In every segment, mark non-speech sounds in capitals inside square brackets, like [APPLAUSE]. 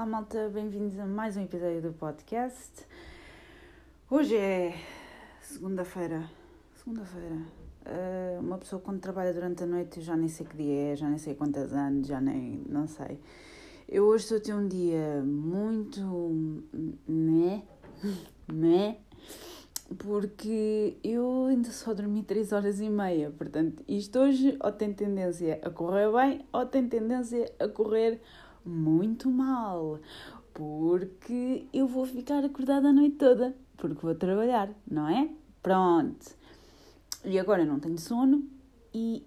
Olá, malta, bem-vindos a mais um episódio do podcast. Hoje é segunda-feira. Segunda-feira. Uh, uma pessoa quando trabalha durante a noite, já nem sei que dia é, já nem sei quantos anos, já nem. não sei. Eu hoje estou a ter um dia muito. né? né? [LAUGHS] Porque eu ainda só dormi 3 horas e meia. Portanto, isto hoje ou tem tendência a correr bem ou tem tendência a correr muito mal, porque eu vou ficar acordada a noite toda, porque vou trabalhar, não é? Pronto. E agora não tenho sono e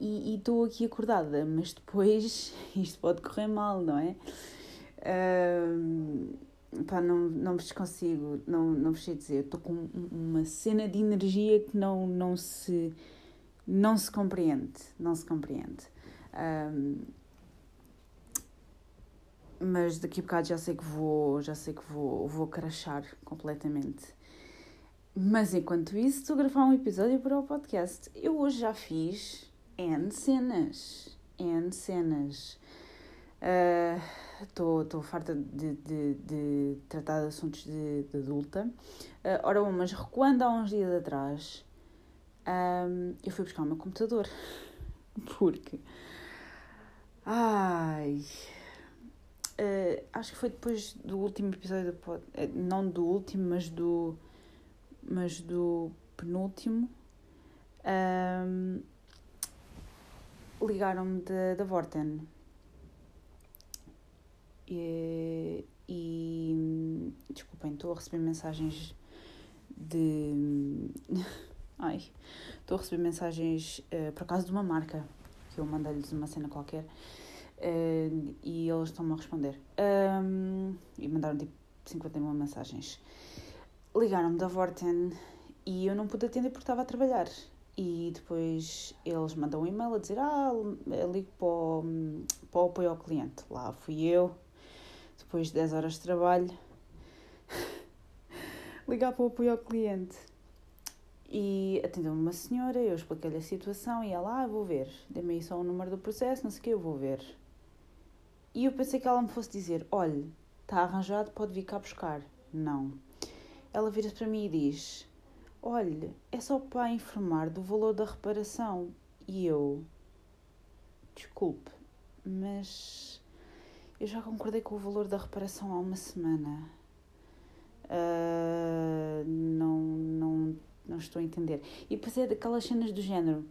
e estou aqui acordada, mas depois [LAUGHS] isto pode correr mal, não é? Uh, pá, não, não vos consigo, não, não vos sei dizer, estou com uma cena de energia que não, não se não se compreende, não se compreende. Um, mas daqui a bocado já sei que vou, já sei que vou, vou crachar completamente. Mas enquanto isso, estou a gravar um episódio para o podcast. Eu hoje já fiz N cenas. N cenas. Estou uh, farta de, de, de, tratar de assuntos de, de adulta. Uh, ora, mas recuando há uns dias atrás, um, eu fui buscar o meu computador. [LAUGHS] Porque Ai. Uh, acho que foi depois do último episódio do pod... Eh, não do último, mas do. Mas do penúltimo. Um, Ligaram-me da, Vorten. E, e. Desculpem, estou a receber mensagens de. [LAUGHS] Ai. Estou a receber mensagens uh, por acaso de uma marca que eu mandei-lhes uma cena qualquer uh, e eles estão-me a responder. Um, e mandaram tipo 51 mensagens. Ligaram-me da Vorten e eu não pude atender porque estava a trabalhar. E depois eles mandam um e-mail a dizer: Ah, ligo para o, para o apoio ao cliente. Lá fui eu, depois de 10 horas de trabalho, [LAUGHS] ligar para o apoio ao cliente. E atendeu-me uma senhora, eu expliquei-lhe a situação e ela, ah, vou ver, dê-me aí só o número do processo, não sei o que, eu vou ver. E eu pensei que ela me fosse dizer, olhe, está arranjado, pode vir cá buscar. Não. Ela vira-se para mim e diz, olhe, é só para informar do valor da reparação. E eu, desculpe, mas eu já concordei com o valor da reparação há uma semana. Uh, não, não não estou a entender. E depois é daquelas cenas do género.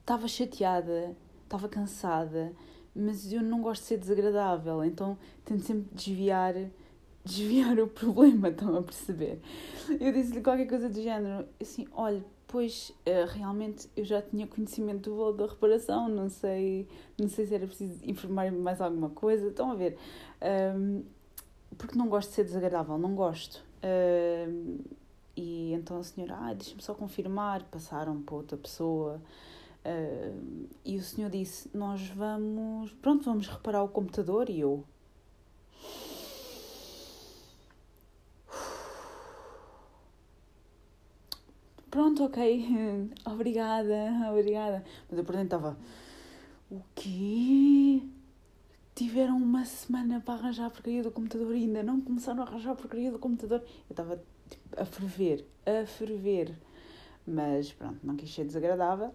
Estava chateada, estava cansada, mas eu não gosto de ser desagradável, então tento sempre desviar [LAUGHS] desviar o problema, estão a perceber? Eu disse-lhe qualquer coisa do género, assim, olha, pois eh, realmente eu já tinha conhecimento do valor da reparação, não sei, não sei se era preciso informar-me mais alguma coisa, estão a ver? Um, porque não gosto de ser desagradável, não gosto. Um, e então a senhora, ah, deixa-me só confirmar, passaram para outra pessoa. Uh, e o senhor disse: Nós vamos, pronto, vamos reparar o computador. E eu, pronto, ok, [LAUGHS] obrigada, obrigada. Mas eu por dentro estava, o quê? Tiveram uma semana para arranjar a porcaria do computador e ainda não começaram a arranjar a porcaria do computador. Eu estava a ferver, a ferver. Mas pronto, não quis ser desagradável.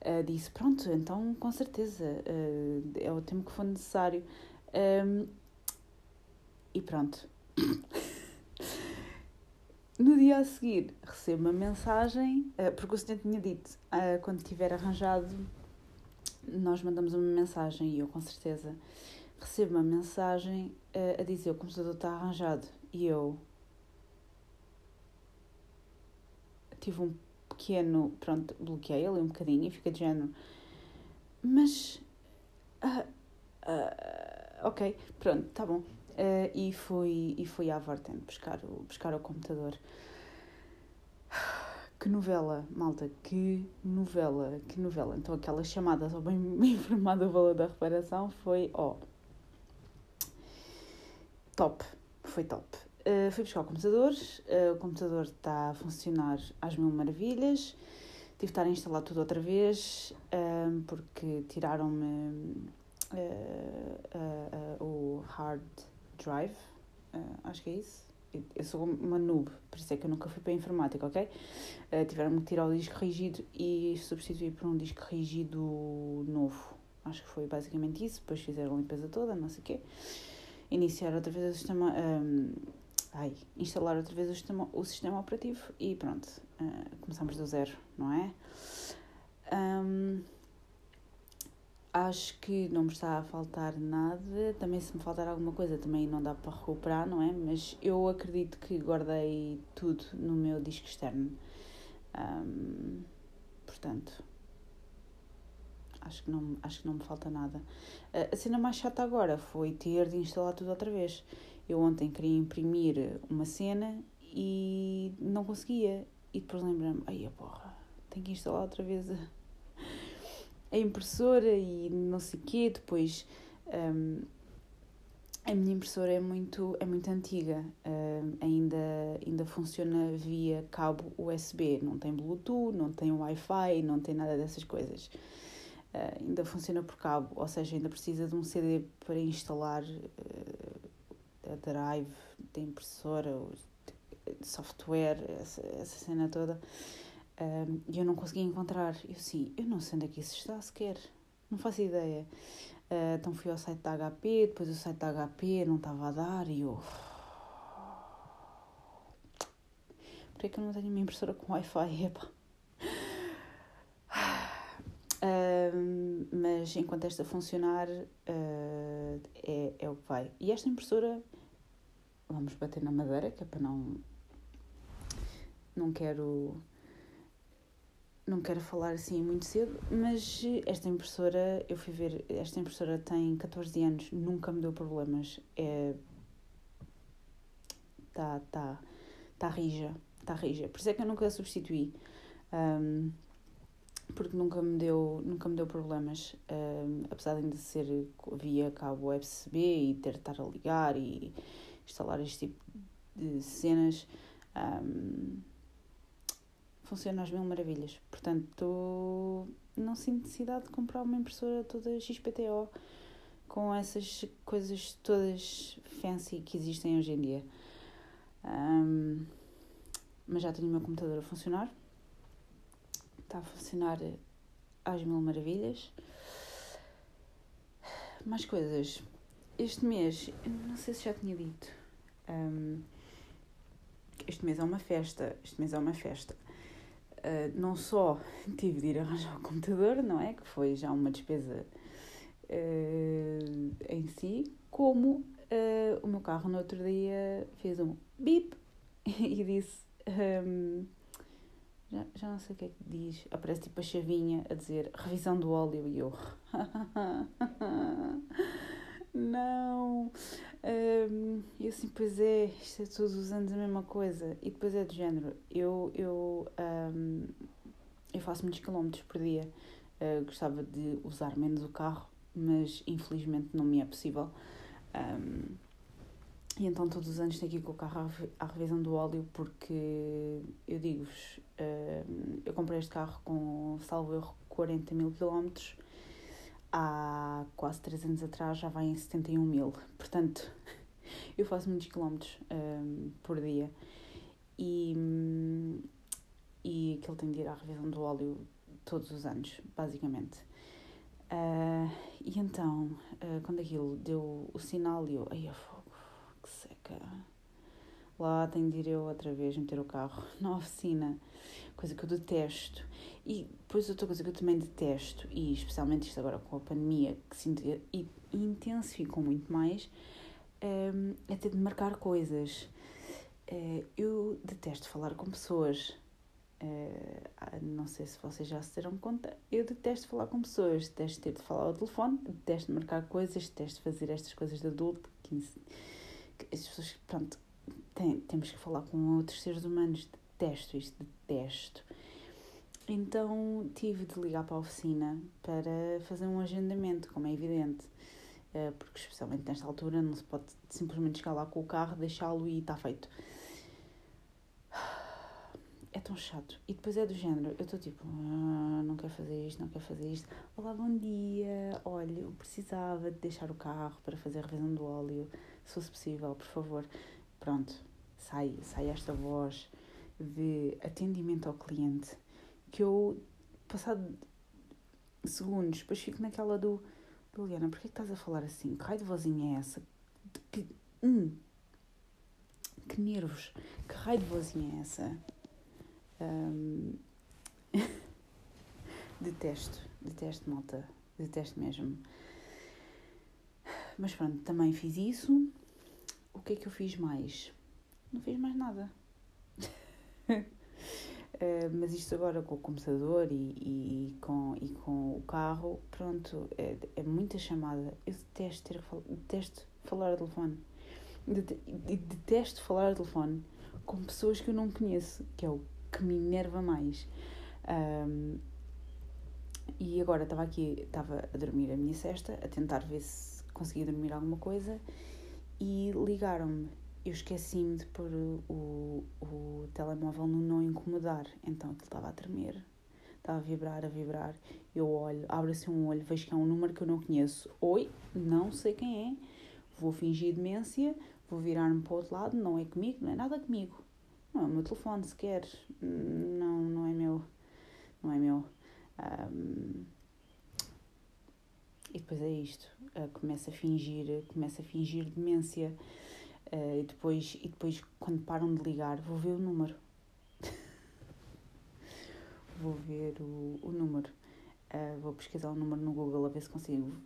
Uh, disse: Pronto, então com certeza uh, é o tempo que for necessário. Um, e pronto. [LAUGHS] no dia a seguir, recebo uma mensagem, uh, porque o senhor tinha dito: quando tiver arranjado, nós mandamos uma mensagem. E eu, com certeza, recebo uma mensagem a dizer: O computador está arranjado. E eu, tive um pequeno. Pronto, bloqueei ali um bocadinho e fica de género. Mas. Uh, uh, ok, pronto, tá bom. Uh, e, fui, e fui à Vorten buscar o, buscar o computador. [SIGHS] Que novela, malta, que novela, que novela. Então aquela chamada só bem, [LAUGHS] bem informada o valor da reparação foi, ó, oh, top, foi top. Uh, fui buscar o computador, uh, o computador está a funcionar às mil maravilhas. Tive de estar a instalar tudo outra vez, uh, porque tiraram-me uh, o hard drive, acho que é isso. Eu sou uma noob, por isso é que eu nunca fui para a informática, ok? tiveram que tirar o disco rígido e substituir por um disco rígido novo. Acho que foi basicamente isso. Depois fizeram a limpeza toda, não sei o quê. Iniciar outra vez o sistema. Um, ai, instalar outra vez o sistema, o sistema operativo e pronto. Uh, começamos do zero, não é? Um, acho que não me está a faltar nada. Também, se me faltar alguma coisa, também não dá para recuperar, não é? Mas eu acredito que guardei tudo no meu disco externo. Um, portanto, acho que, não, acho que não me falta nada. A cena mais chata agora foi ter de instalar tudo outra vez. Eu ontem queria imprimir uma cena e não conseguia. E depois lembrei-me, ai a porra, tenho que instalar outra vez a a impressora e não sei o quê. Depois um, a minha impressora é muito, é muito antiga, um, ainda, ainda funciona via cabo USB, não tem Bluetooth, não tem Wi-Fi, não tem nada dessas coisas. Uh, ainda funciona por cabo, ou seja, ainda precisa de um CD para instalar uh, a drive da impressora, o software, essa, essa cena toda. E eu não conseguia encontrar. Eu sim, eu não sei onde é que isso está sequer. Não faço ideia. Uh, então fui ao site da HP, depois o site da HP não estava a dar e eu. Por que eu não tenho uma impressora com Wi-Fi? [LAUGHS] Uh, mas enquanto esta funcionar, uh, é, é o que vai. E esta impressora, vamos bater na madeira, que é para não. Não quero não quero falar assim muito cedo, mas esta impressora, eu fui ver, esta impressora tem 14 anos, nunca me deu problemas. É. Tá, tá, tá rija, tá rija. Por isso é que eu nunca a substituí. Um, porque nunca me deu, nunca me deu problemas. Um, apesar de ainda ser via cabo USB e ter de estar a ligar e instalar este tipo de cenas. Um, funciona às mil maravilhas. Portanto, não sinto necessidade de comprar uma impressora toda XPTO com essas coisas todas fancy que existem hoje em dia. Um, mas já tenho o meu computador a funcionar. Está a funcionar às mil maravilhas. Mais coisas. Este mês, não sei se já tinha dito. Um, este mês é uma festa. Este mês é uma festa. Uh, não só [LAUGHS] tive de ir arranjar o computador, não é? Que foi já uma despesa uh, em si, como uh, o meu carro no outro dia fez um bip [LAUGHS] e disse. Um, já, já não sei o que é que diz. Aparece tipo a chavinha a dizer revisão do óleo e eu. [LAUGHS] não. Um, e assim, pois é, isto é todos os anos a mesma coisa. E depois é do género. Eu, eu, um, eu faço muitos quilómetros por dia. Uh, gostava de usar menos o carro, mas infelizmente não me é possível. Um, e então todos os anos tenho que ir com o carro à revisão do óleo porque eu digo-vos, uh, eu comprei este carro com, salvo erro, 40 mil quilómetros há quase 3 anos atrás já vai em 71 mil. Portanto, eu faço muitos quilómetros um, por dia e, e aquilo tem de ir à revisão do óleo todos os anos, basicamente. Uh, e então, uh, quando aquilo deu o sinal, eu, ai, a fogo, que seca. Lá tenho de ir eu outra vez meter o carro [LAUGHS] na oficina coisa que eu detesto. E depois outra coisa que eu também detesto, e especialmente isto agora com a pandemia, que se intensificou muito mais, hum, é ter de marcar coisas. Eh, eu detesto falar com pessoas. Ah, não sei se vocês já se deram conta, eu detesto falar com pessoas, detesto ter de falar ao telefone, detesto marcar coisas, detesto fazer estas coisas de adulto. As pessoas, pronto, tem, temos que falar com outros seres humanos, detesto isto, detesto. Então tive de ligar para a oficina para fazer um agendamento, como é evidente, porque especialmente nesta altura não se pode simplesmente chegar lá com o carro, deixá-lo e está feito. [SIGHS] É tão chato. E depois é do género, eu estou tipo, ah, não quero quer fazer isto, não quer fazer isto. Olá, bom dia. Olha, eu precisava de deixar o carro para fazer a revisão do óleo, se fosse possível, por favor. Pronto, sai, sai esta voz de atendimento ao cliente que eu, passado segundos, depois fico naquela do Liliana, porquê que estás a falar assim? Que raio de vozinha é essa? Que, hum, que nervos! Que raio de vozinha é essa? Um, [LAUGHS] detesto, detesto, malta. Detesto mesmo. Mas pronto, também fiz isso. O que é que eu fiz mais? Não fiz mais nada. Uh, [LAUGHS] mas isto agora com o computador e, e, e, com, o carro, pronto, é, é muita chamada. Eu detesto, ter, detesto falar ao telefone. Detesto falar ao telefone com pessoas que eu não conheço, que é o que me enerva mais. Um, e agora estava aqui, estava a dormir a minha cesta, a tentar ver se conseguia dormir alguma coisa e ligaram-me. Eu esqueci-me de pôr o, o telemóvel no não incomodar, então aquilo estava a tremer, estava a vibrar, a vibrar. Eu olho, abro assim um olho, vejo que é um número que eu não conheço. Oi, não sei quem é, vou fingir demência, vou virar-me para o outro lado, não é comigo, não é nada comigo. Não é o meu telefone sequer, não, não é meu, não é meu. Um, e depois é isto, uh, começa a fingir, começa a fingir demência uh, e depois e depois quando param de ligar vou ver o número, vou ver o, o número, uh, vou pesquisar o número no Google a ver se consigo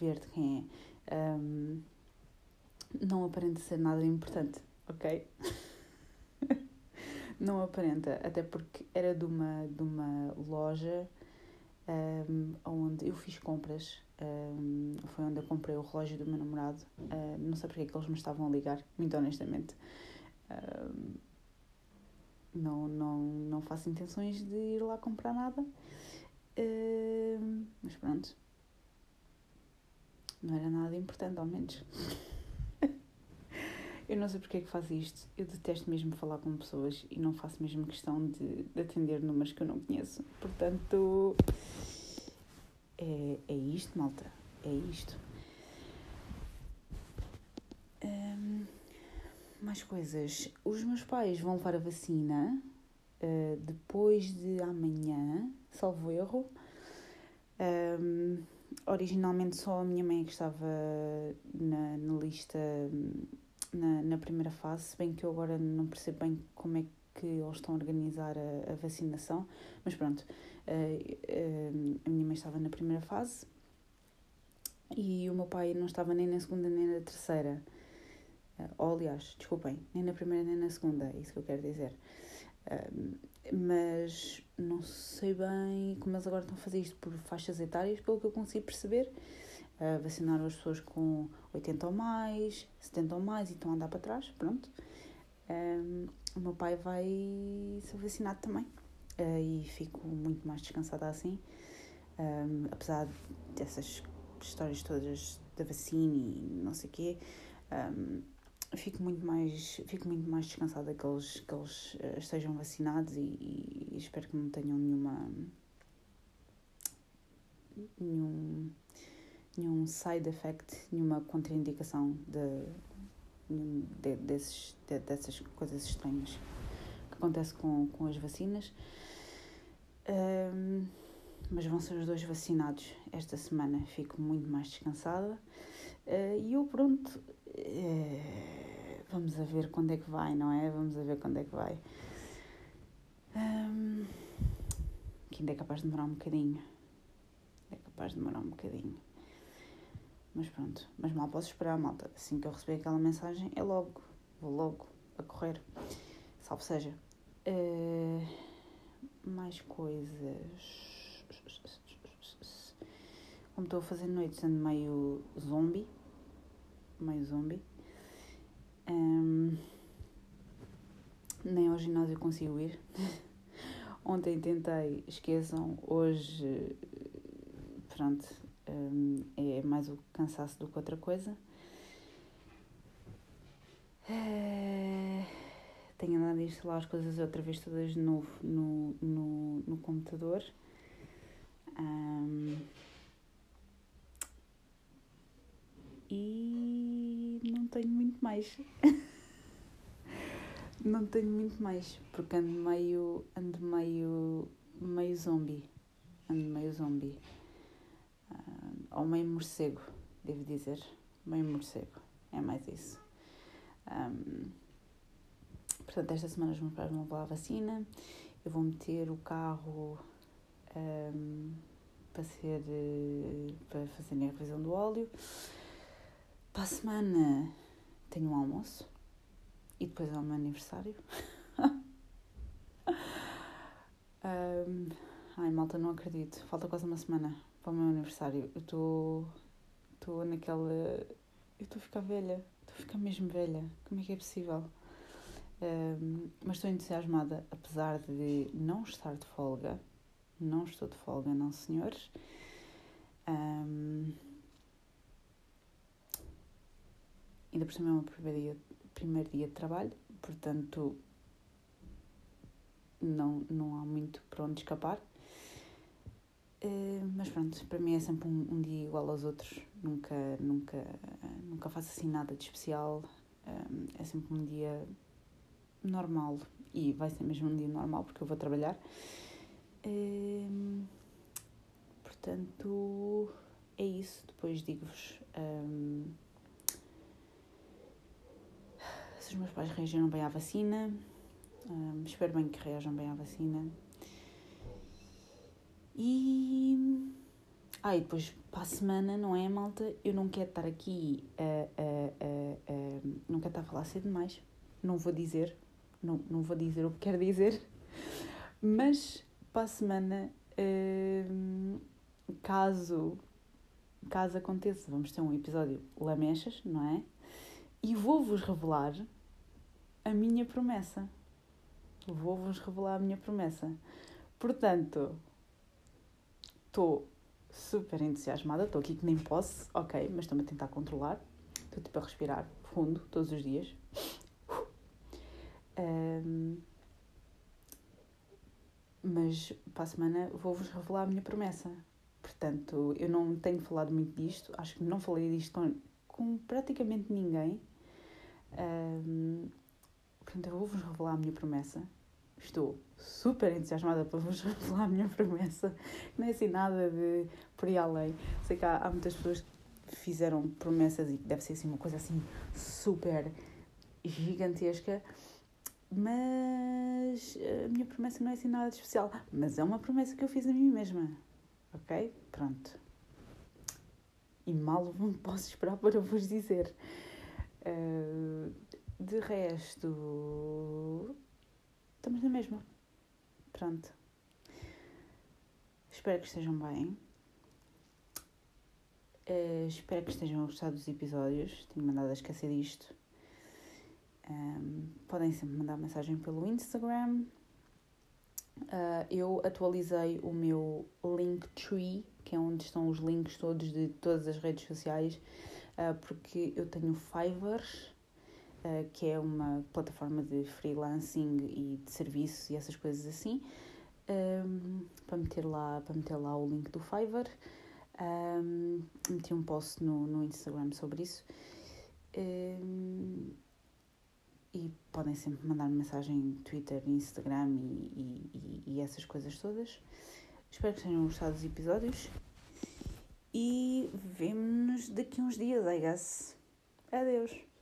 ver de quem é. Um, não aparenta ser nada importante, ok? [LAUGHS] não aparenta, até porque era de uma, de uma loja um, onde eu fiz compras. Um, foi onde eu comprei o relógio do meu namorado. Uh, não sei porque é que eles me estavam a ligar, muito honestamente. Um, não, não, não faço intenções de ir lá comprar nada. mas pronto. Não era nada importante, ao menos. [LAUGHS] Eu não sei porque é que faço isto. Eu detesto mesmo falar com pessoas e não faço mesmo questão de, de atender números que eu não conheço. Portanto, é, é isto, malta. É isto. Mais coisas. Os meus pais vão levar a vacina uh, depois de amanhã, salvo erro. Um, originalmente só a minha mãe é que estava na, na lista na, na primeira fase, se bem que eu agora não percebo bem como é que eles estão a organizar a, a vacinação, mas pronto, uh, uh, a minha mãe estava na primeira fase e o meu pai não estava nem na segunda nem na terceira. Uh, ou, aliás, desculpem, nem na primeira nem na segunda, é isso que eu quero dizer. mas não sei bem como eles agora estão a fazer isto por faixas etárias, pelo que eu consigo perceber uh, vacinar as pessoas com 80 ou mais, 70 ou mais e estão a andar para trás, pronto. Um, o meu pai vai ser vacinado também uh, e fico muito mais descansada assim, um, apesar dessas histórias todas da vacina e não sei o quê. Um, fico muito mais fico muito mais descansada que eles que eles uh, estejam vacinados e, e, e, espero que não tenham nenhuma nenhum nenhum side effect, nenhuma contraindicação de, de, desses, de, dessas coisas estranhas que acontece com, com as vacinas. Um, mas vão ser os dois vacinados esta semana, fico muito mais descansada. Uh, e eu, pronto, uh, vamos a ver quando é que vai, não é? Vamos a ver quando é que vai. Um, que ainda é capaz de demorar um bocadinho. É capaz de demorar um bocadinho. Mas pronto, mas mal posso esperar, malta. Assim que eu receber aquela mensagem, é logo, vou logo a correr. Salve seja. Uh, mais coisas. Como estou a fazer noites, ando meio zombie. Meio zombie. Um, nem ao ginásio consigo ir. [LAUGHS] Ontem tentei, esqueçam, hoje, pronto, um, é mais o cansaço do que outra coisa. Uh, tenho andado a instalar as coisas outra vez todas de novo no, no, no computador. Um, e não tenho muito mais. [LAUGHS] não tenho muito mais, porque ando meio. ando meio. meio zombie. Ando meio zombie. Uh, ou meio morcego, devo dizer. Meio morcego. É mais isso. Um, portanto, esta semana os meus pais vão levar a vacina. Eu vou meter o carro um, para ser. para fazer a revisão do óleo. Para a semana tenho um almoço e depois é o meu aniversário. [LAUGHS] um, ai, malta, não acredito. Falta quase uma semana para o meu aniversário. Eu estou. estou naquela. Eu estou a ficar velha. Estou a ficar mesmo velha. Como é que é possível? Um, mas estou entusiasmada, apesar de não estar de folga. Não estou de folga, não, senhores. Um, ainda por cima é o meu primeiro dia, primeiro dia de trabalho, portanto não, não há muito para onde escapar. Uh, mas pronto, para mim é sempre um, um, dia igual aos outros, nunca, nunca, nunca faço assim nada de especial, um, é sempre um dia normal e vai ser mesmo um dia normal porque eu vou trabalhar. Uh, portanto, é isso. Depois digo-vos. Um, se os meus pais reagiram bem à vacina. Um, espero bem que reajam bem à vacina. E. Ah, e depois para a semana, não é, malta? Eu não quero estar aqui a. a, a, a não quero estar a falar cedo demais. Não vou dizer. Não, não vou dizer o que quero dizer. Mas para a semana, caso. Caso aconteça, vamos ter um episódio Lamechas, não é? E vou-vos revelar a minha promessa. Vou-vos revelar a minha promessa. Portanto, estou super entusiasmada, estou aqui que nem posso, ok, mas estou-me a tentar controlar. Estou tipo a respirar fundo todos os dias. [SIGHS] Um, mas para a semana vou-vos revelar a minha promessa. Portanto, eu não tenho falado muito disto, acho que não falei disto com, com praticamente ninguém. Um, Portanto, eu vou-vos revelar a minha promessa. Estou super entusiasmada para vos [LAUGHS] revelar a minha promessa. Não é assim nada de por aí além. Sei que há, há muitas pessoas que fizeram promessas e deve ser assim uma coisa assim super gigantesca. Mas a minha promessa não é assim nada de especial. Mas é uma promessa que eu fiz a mim mesma. Ok? Pronto. E mal posso esperar para vos dizer. Uh, de resto, estamos na mesma. Pronto. Espero que estejam bem. Uh, espero que estejam a gostar dos episódios. Tenho mandado a esquecer disto. Um, podem sempre mandar mensagem pelo Instagram. Uh, eu atualizei o meu Linktree, que é onde estão os links todos de todas as redes sociais, uh, porque eu tenho Fiverr eh, que é uma plataforma de freelancing e de serviços e essas coisas assim, um, ehm, para, meter lá, para meter lá o link do Fiverr. Um, ehm, meti um post no, no Instagram sobre isso. Um, ehm, e podem sempre mandar mensagem no Twitter, Instagram e, e, e, essas coisas todas. Espero que tenham gostado dos episódios. E vemo-nos daqui uns dias, I guess. Adeus.